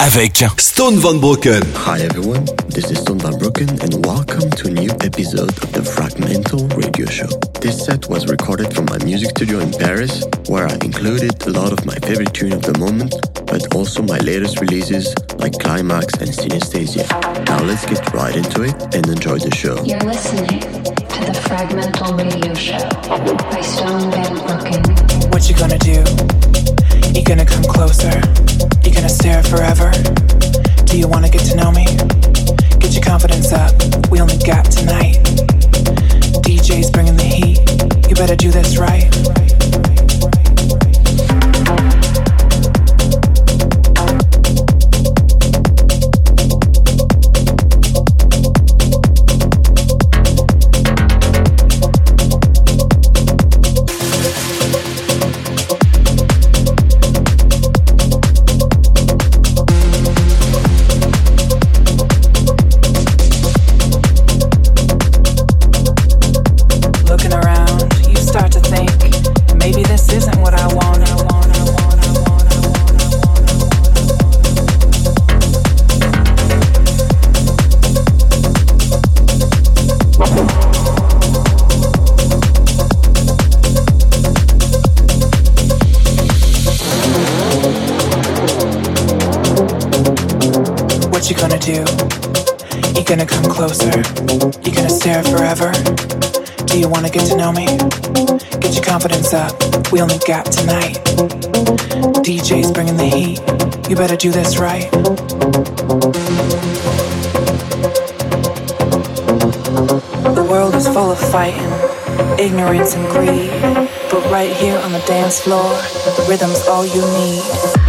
avec Stone Van Brooken. Hi everyone, this is Stone Van Brooken and welcome to a new episode of the Fragmental Radio Show. This set was recorded from my music studio in Paris, where I included a lot of my favorite tune of the moment, but also my latest releases like Climax and Synesthesia. Now let's get right into it and enjoy the show. You're listening to the Fragmental Radio Show by Stone Van Brooken. What you gonna do? You gonna come closer? You gonna stare forever? Do you wanna get to know me? Get your confidence up. We only got tonight. DJ's bringing the heat. You better do this right. Do? You gonna come closer? You gonna stare forever? Do you wanna get to know me? Get your confidence up. We only got tonight. DJ's bringing the heat. You better do this right. The world is full of fighting, ignorance and greed. But right here on the dance floor, the rhythm's all you need.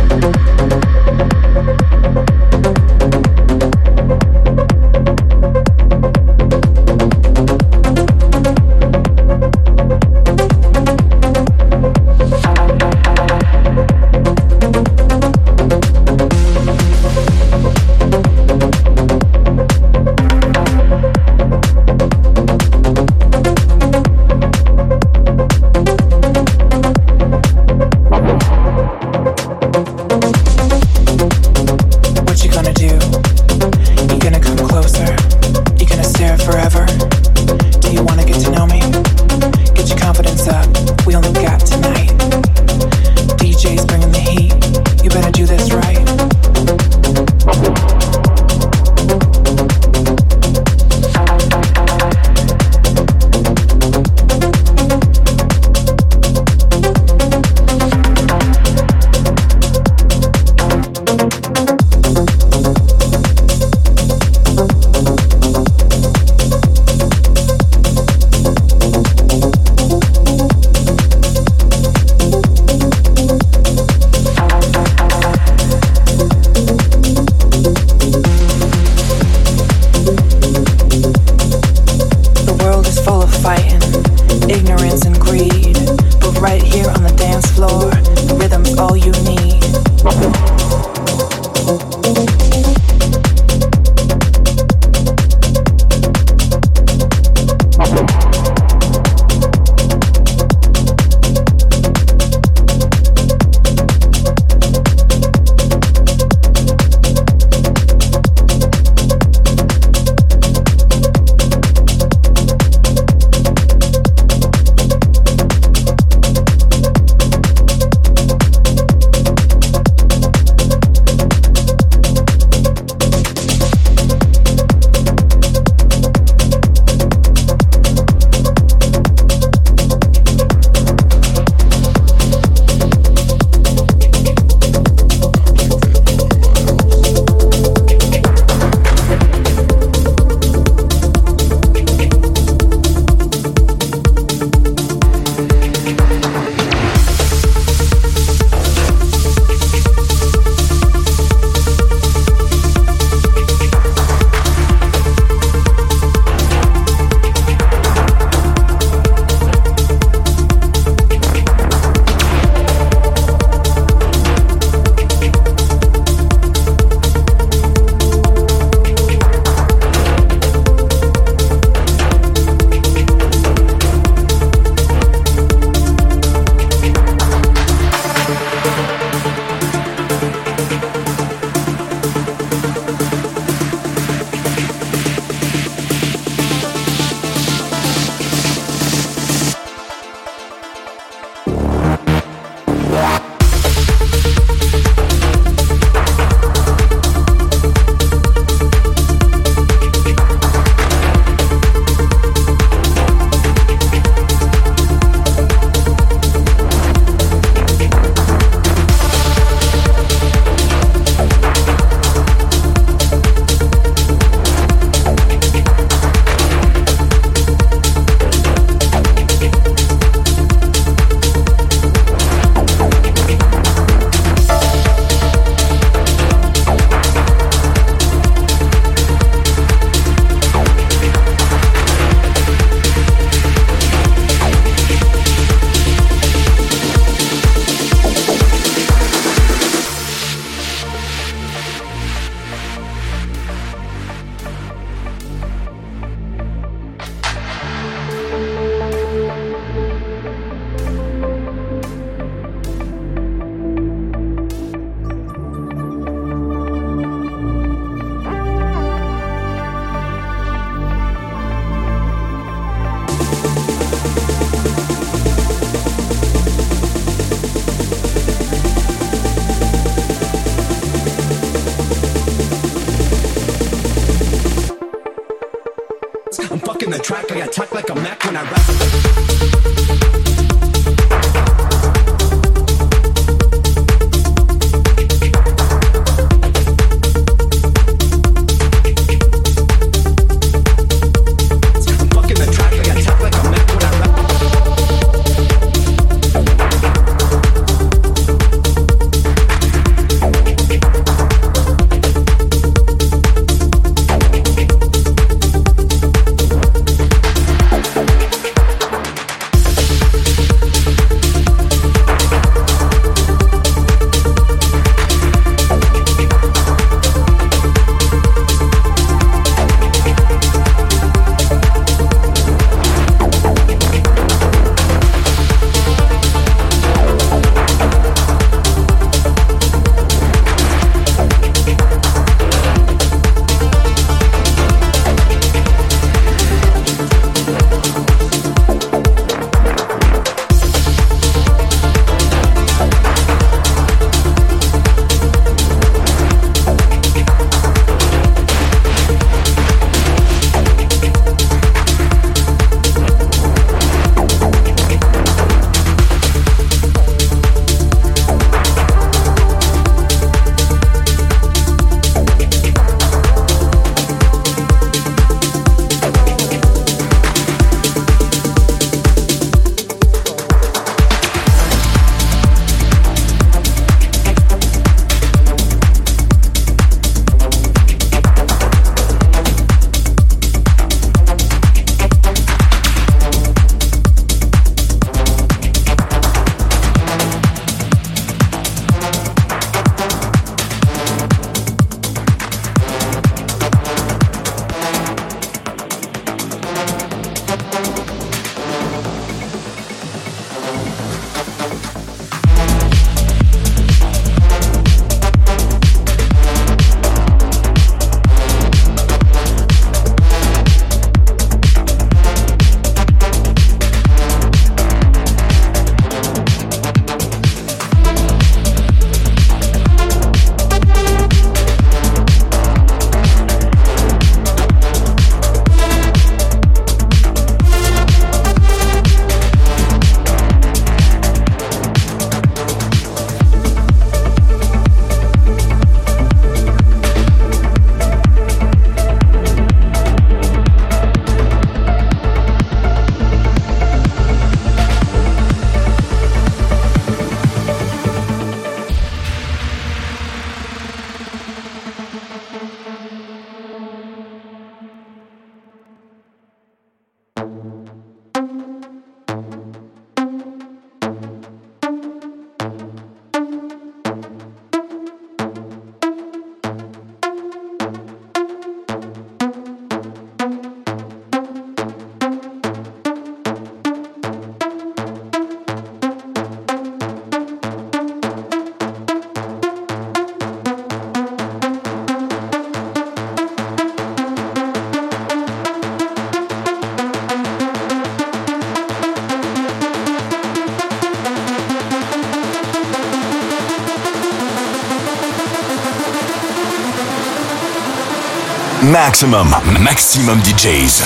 Maximum, maximum DJs.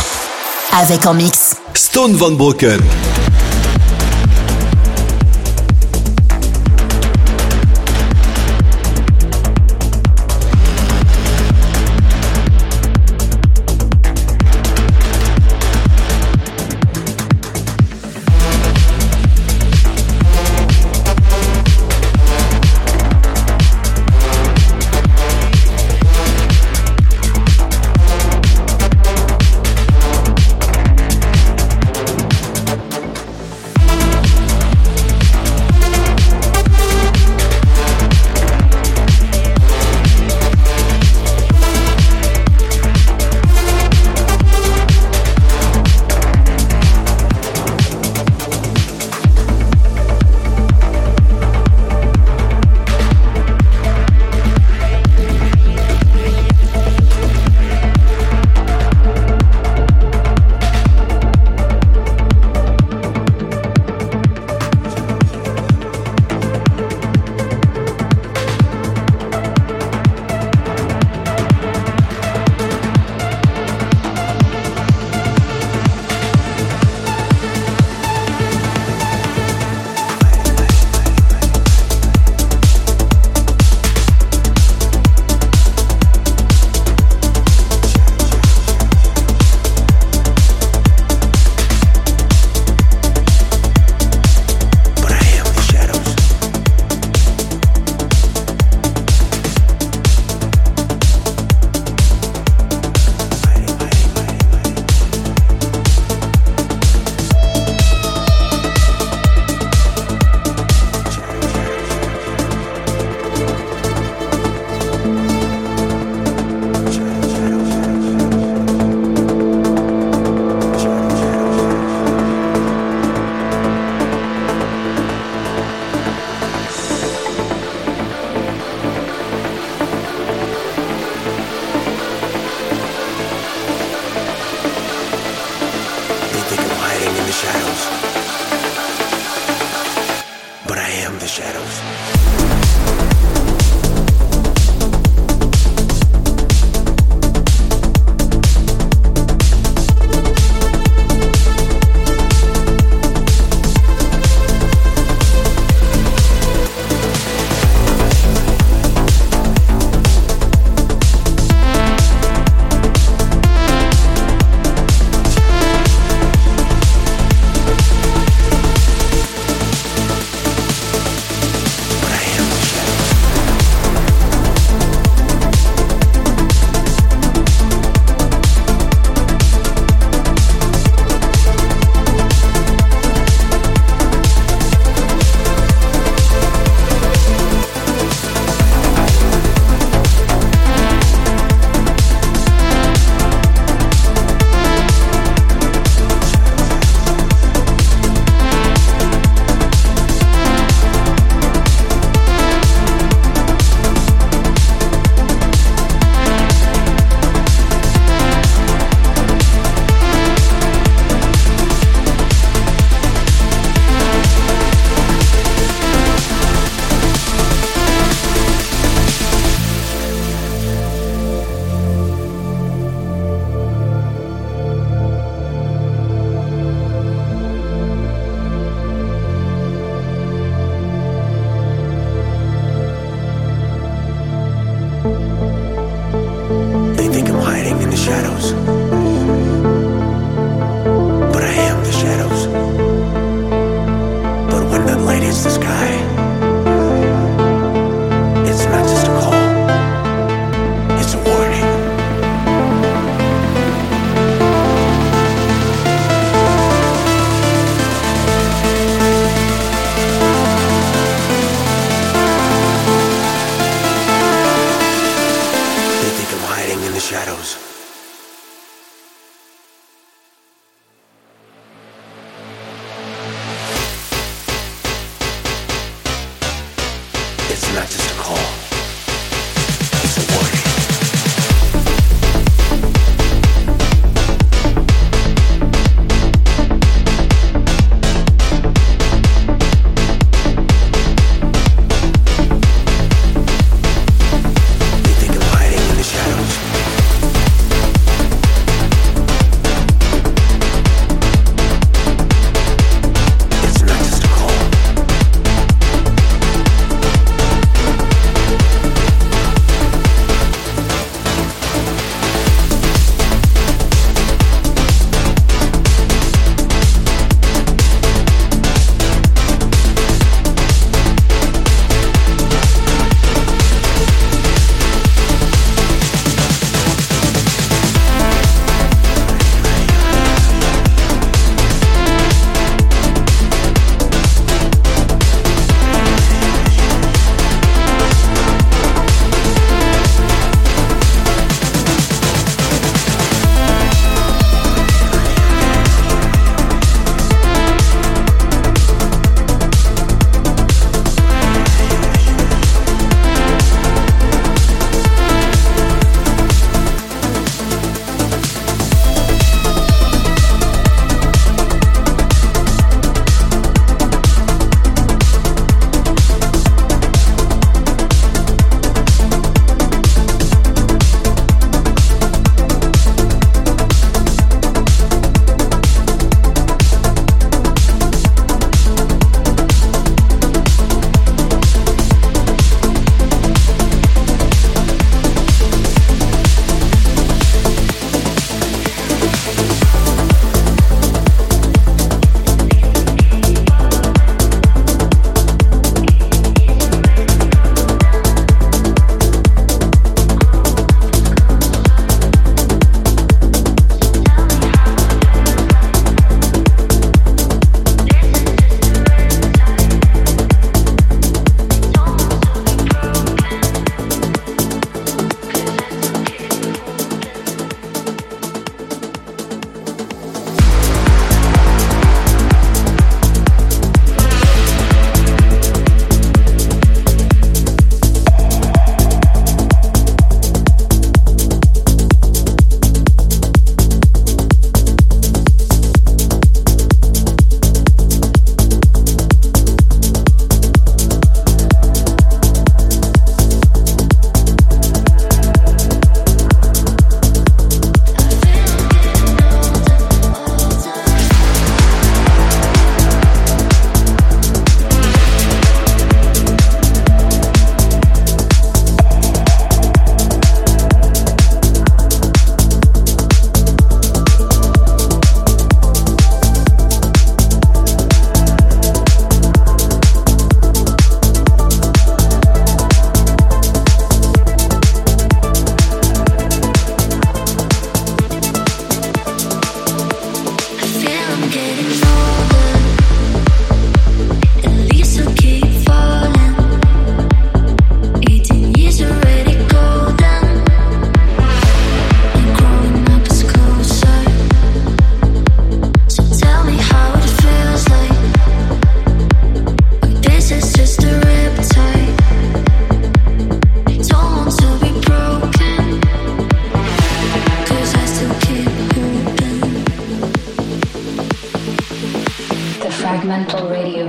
Avec en mix. Stone Van Broken.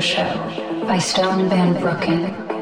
Show by Stone Van Brooken.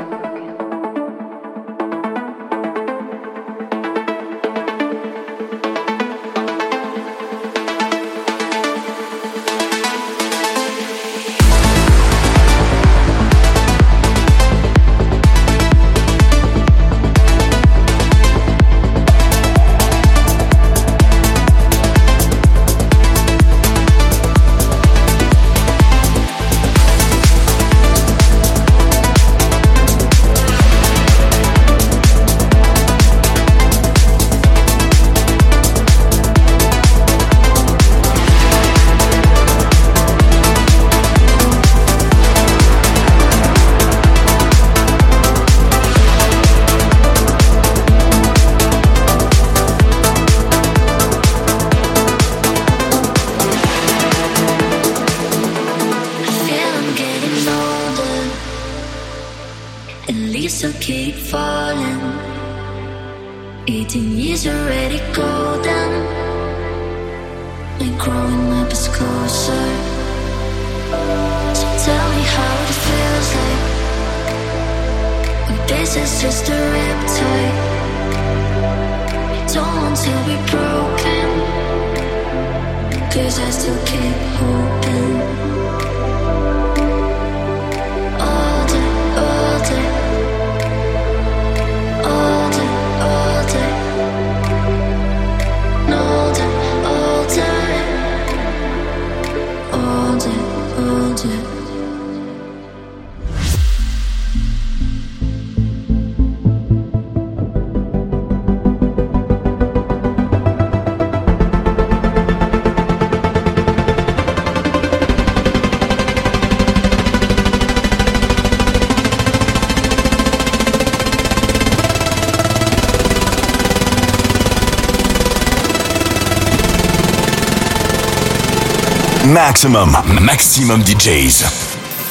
Maximum, maximum DJs.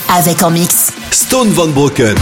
Avec en mix. Stone Van Broken.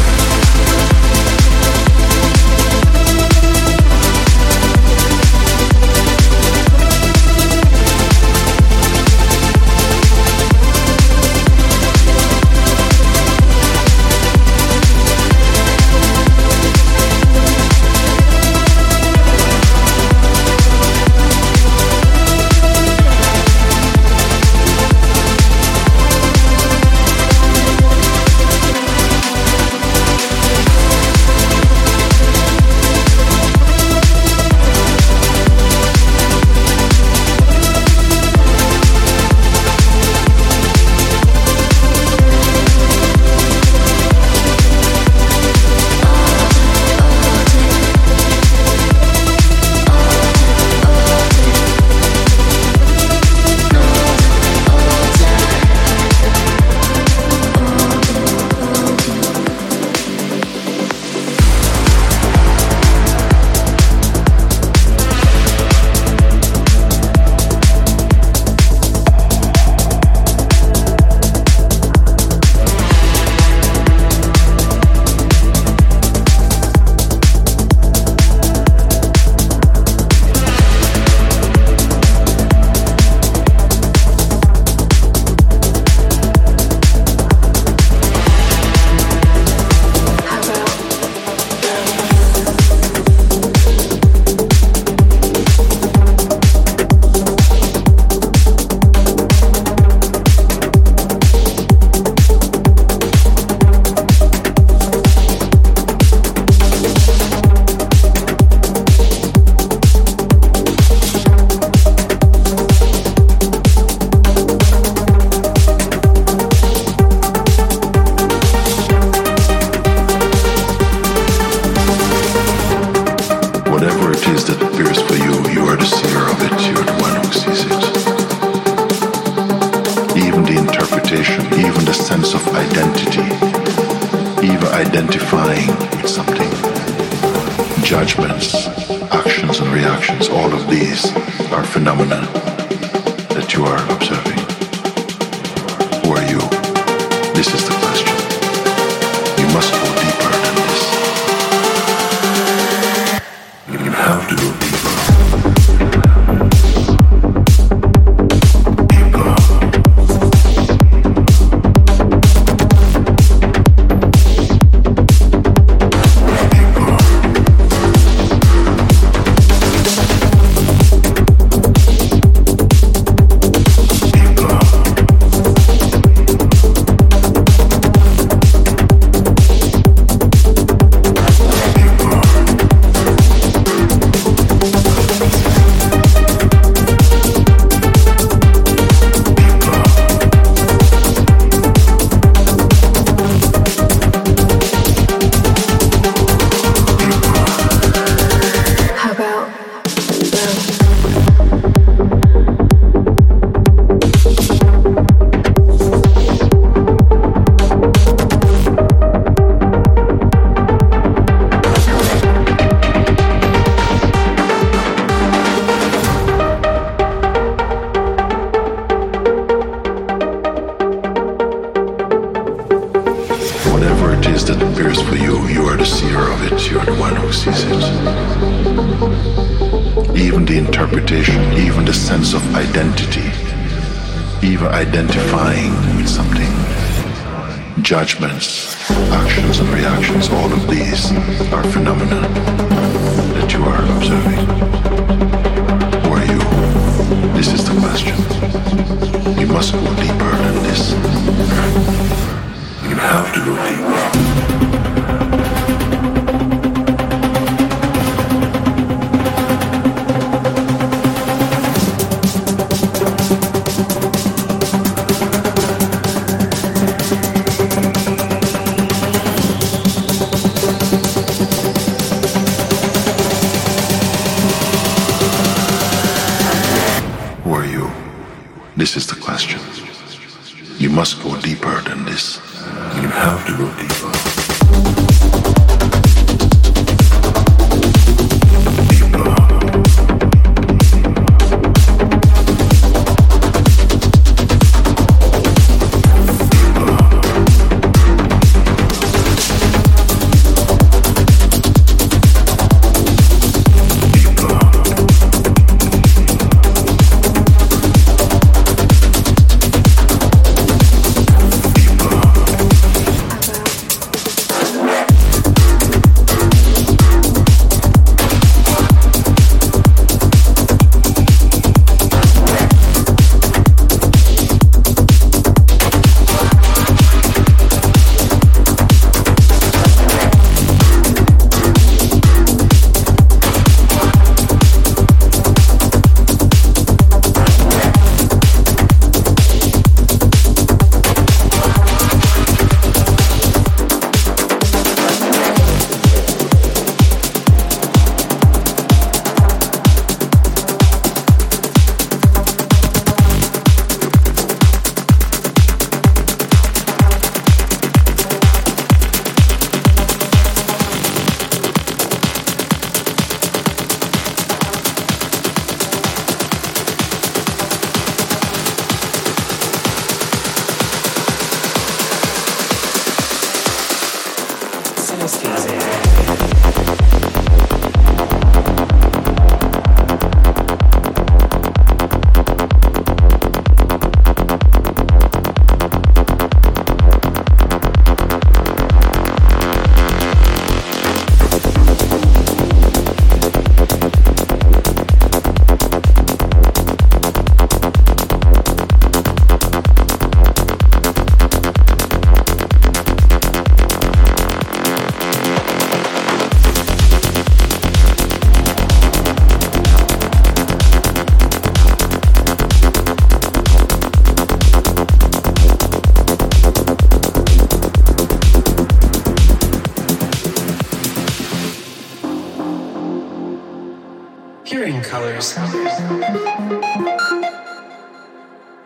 yourself.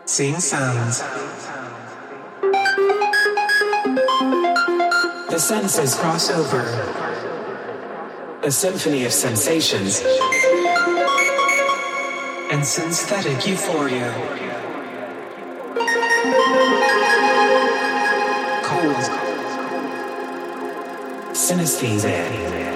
Sing sounds. The senses cross over. A symphony of sensations and synthetic euphoria. Cold. Synesthesia.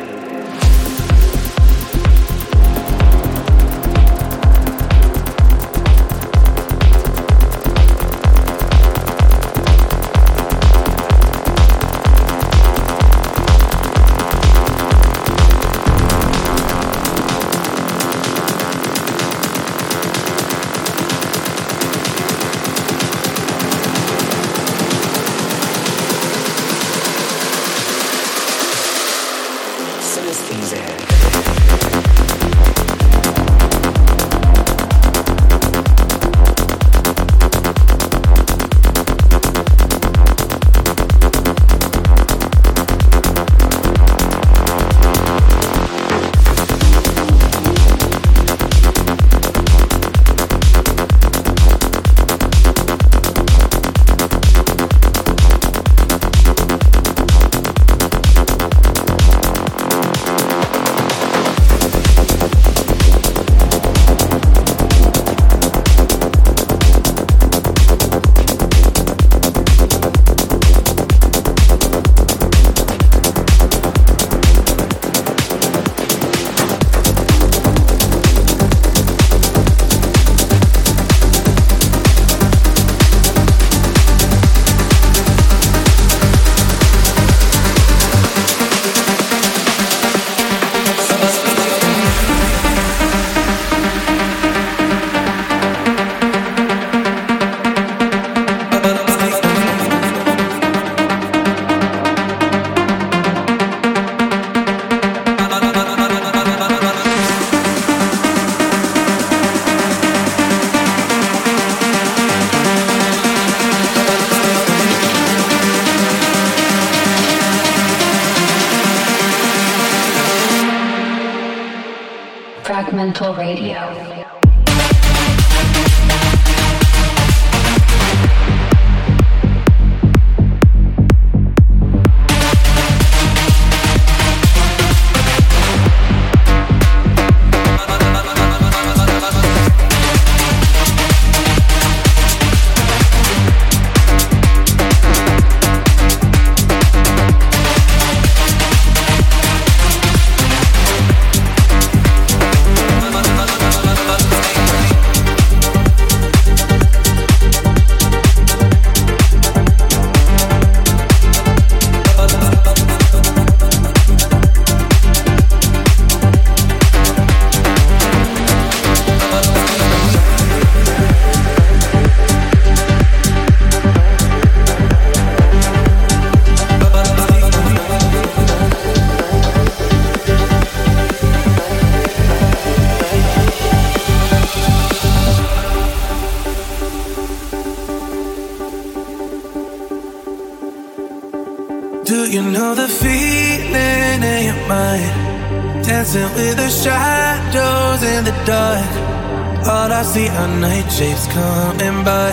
Shapes coming by.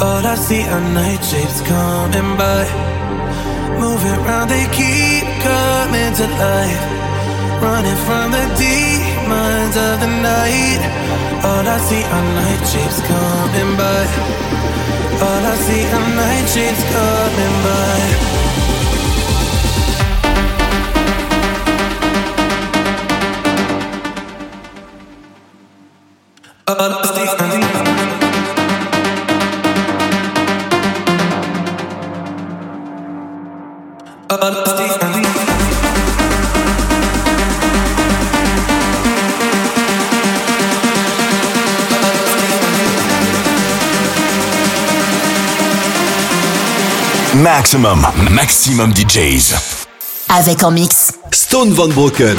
All I see are night shapes coming by. Moving around, they keep coming to life. Running from the demons of the night. All I see are night shapes coming by. All I see are night shapes coming by. Maximum, maximum DJs. Avec en mix. Stone Van Broken.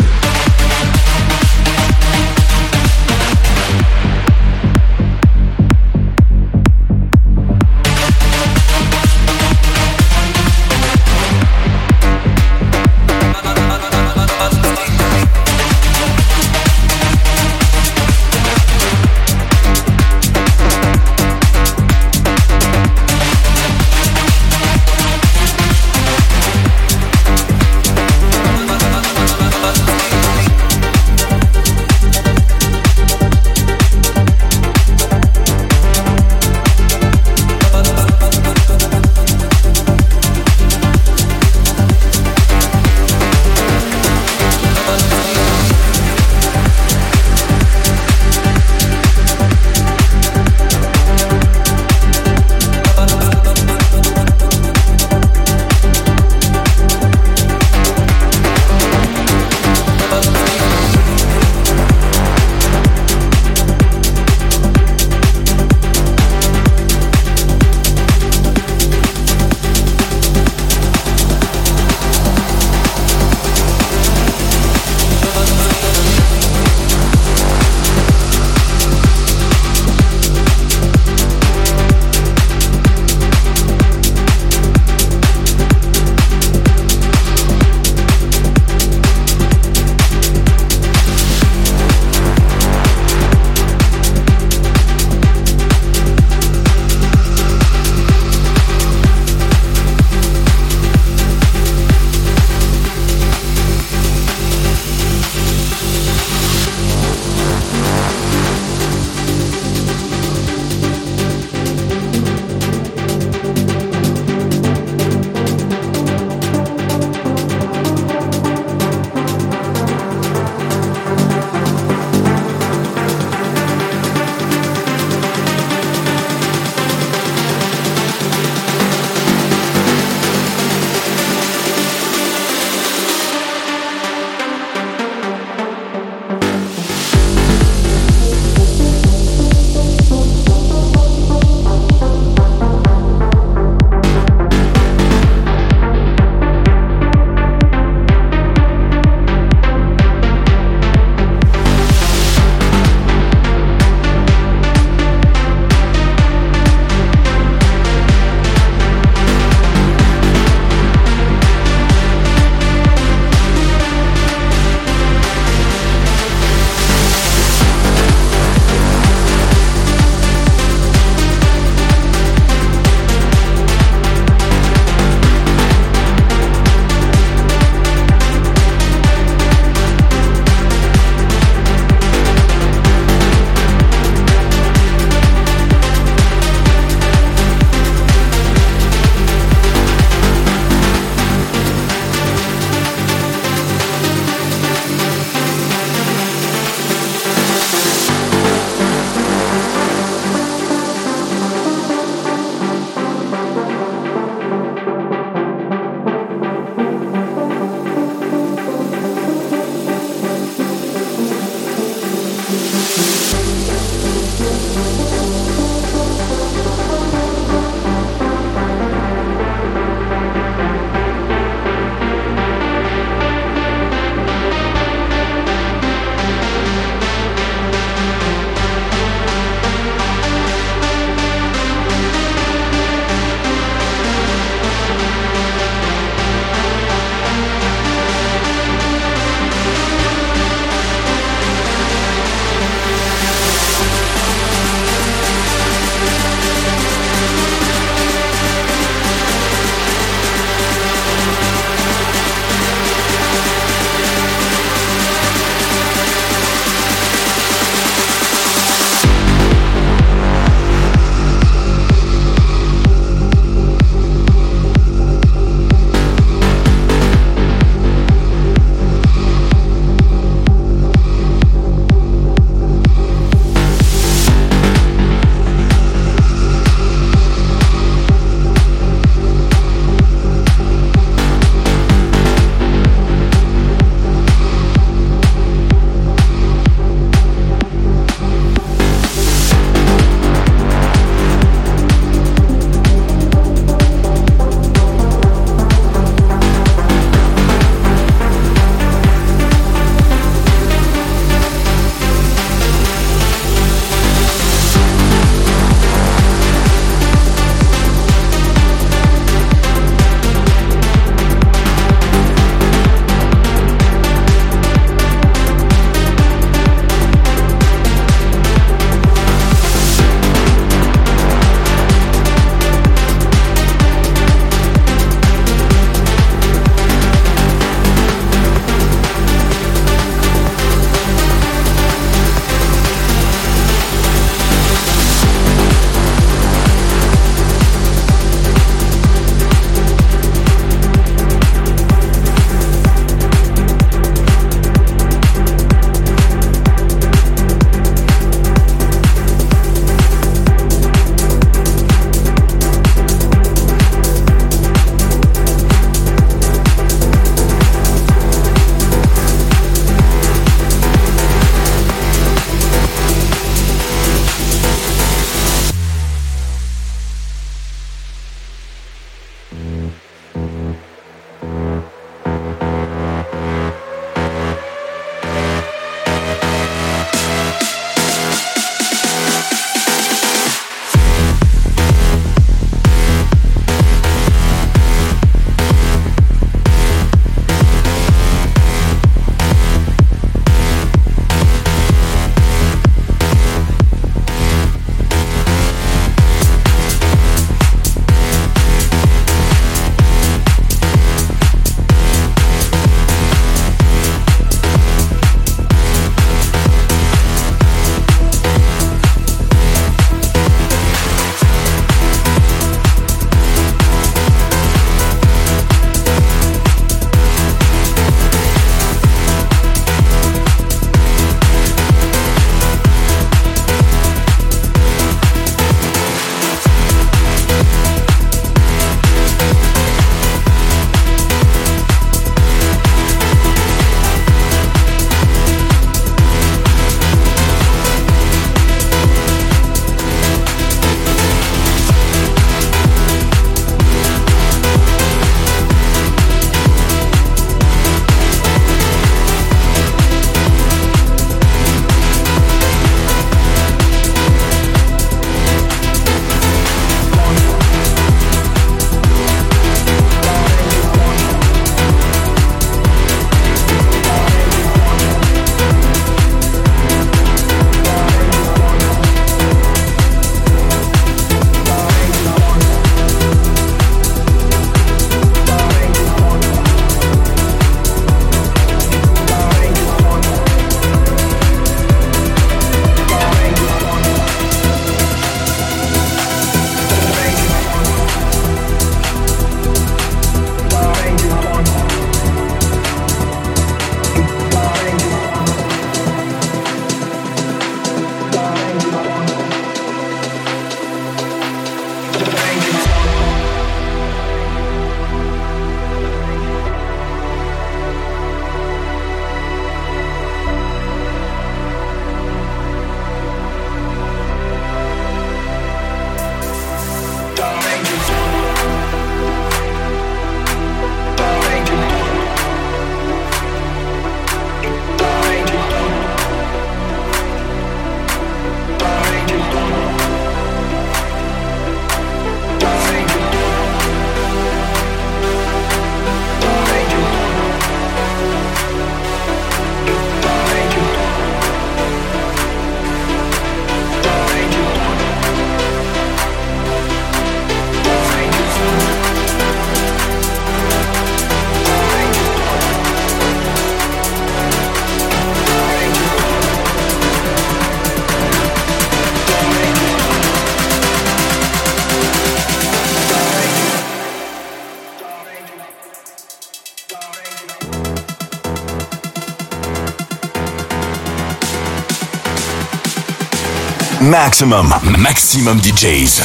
Maximum, maximum DJs.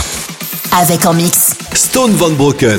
Avec en mix. Stone Van Broken.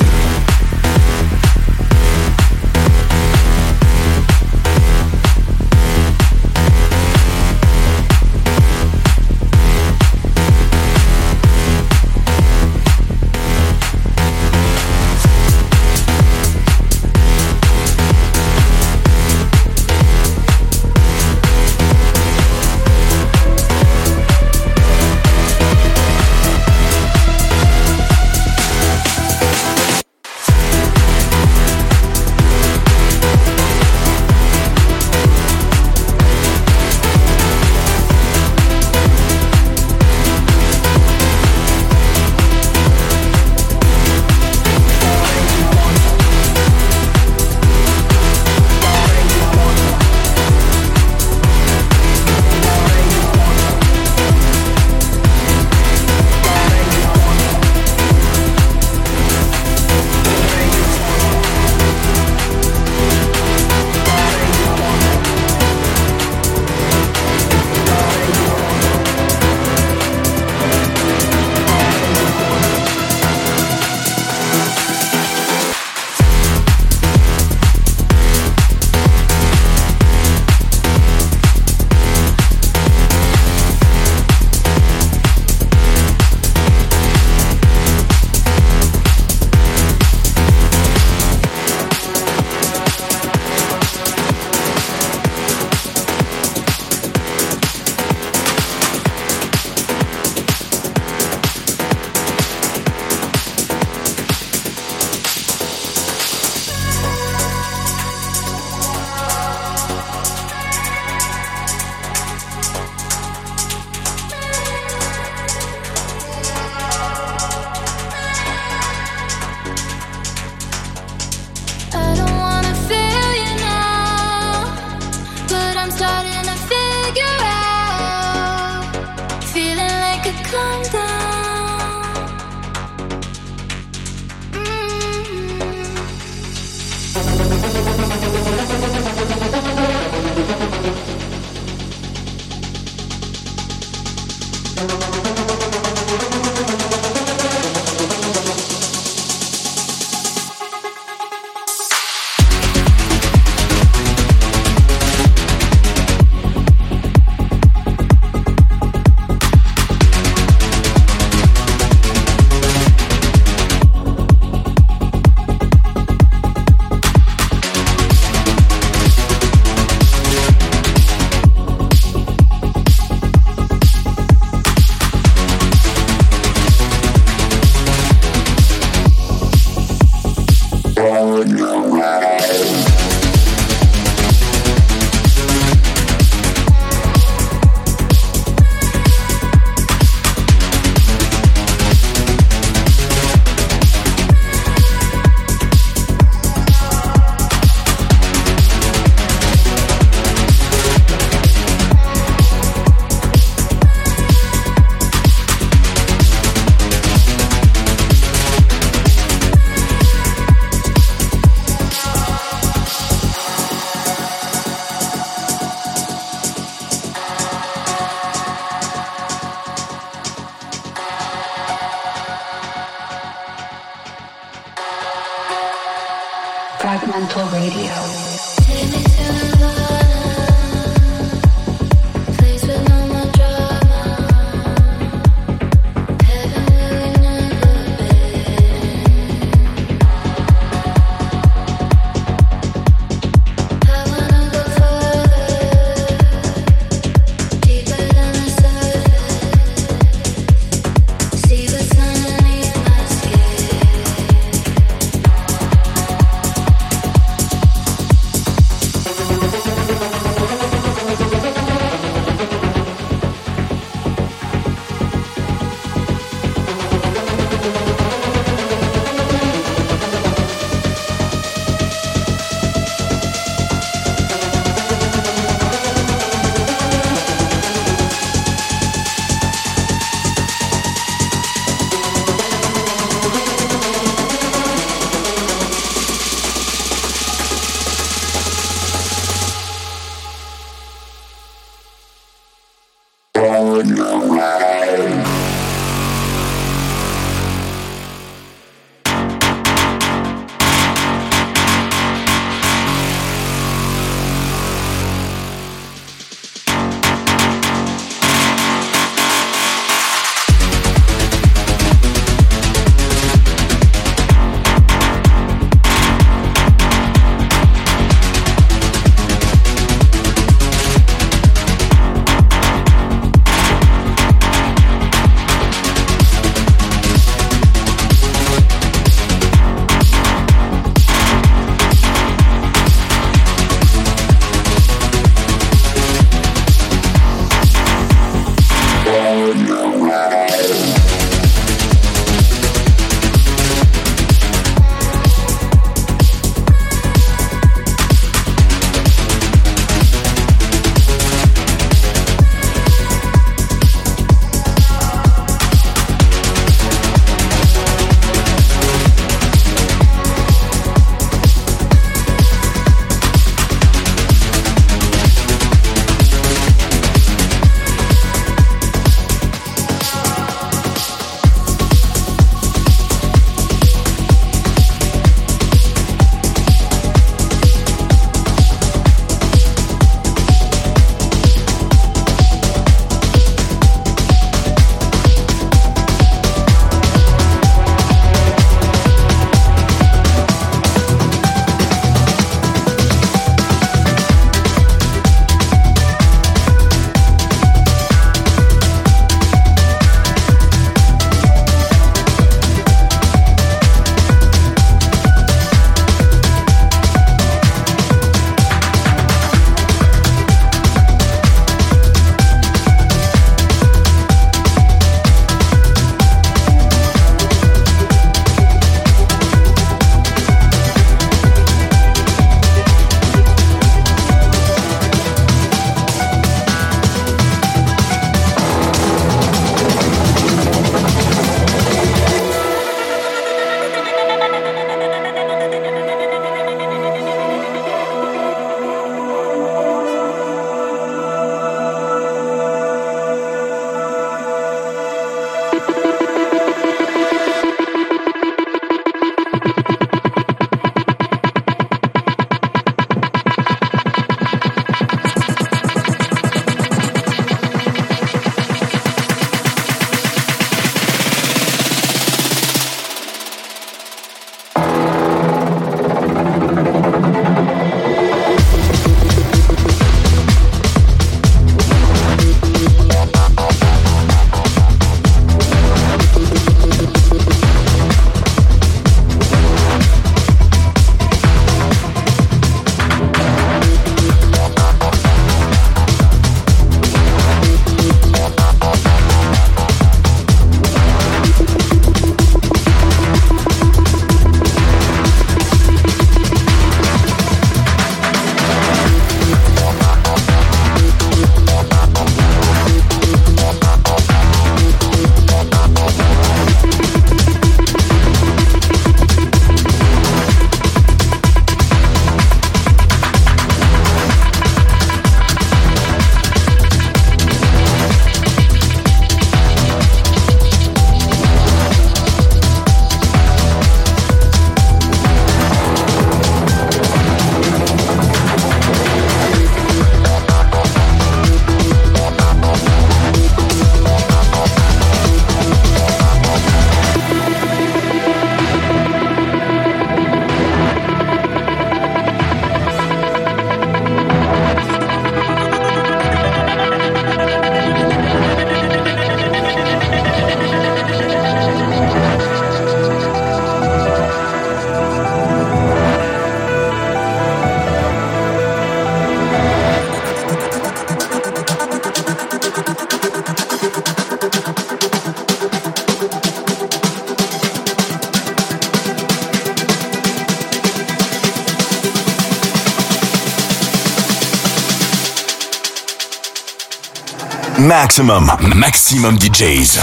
Maximum, maximum DJs.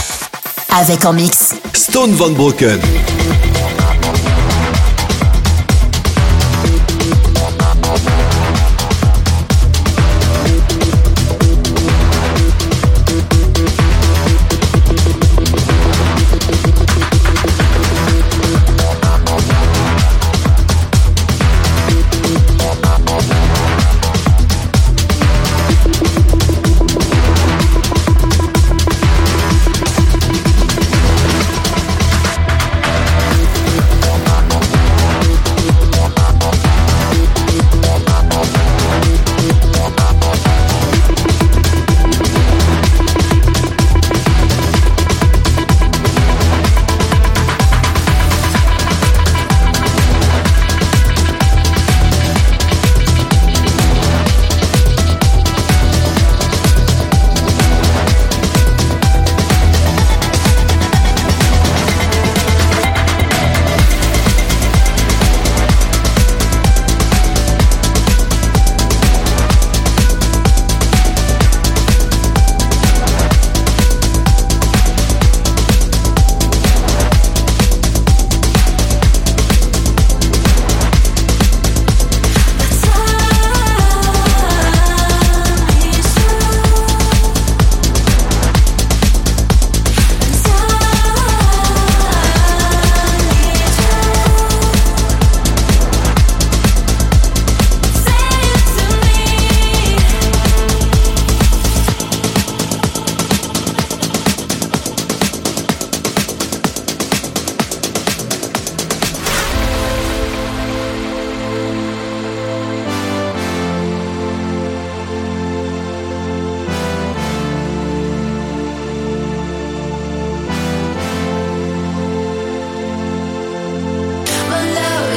Avec en mix. Stone Van Broken.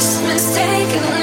Christmas taken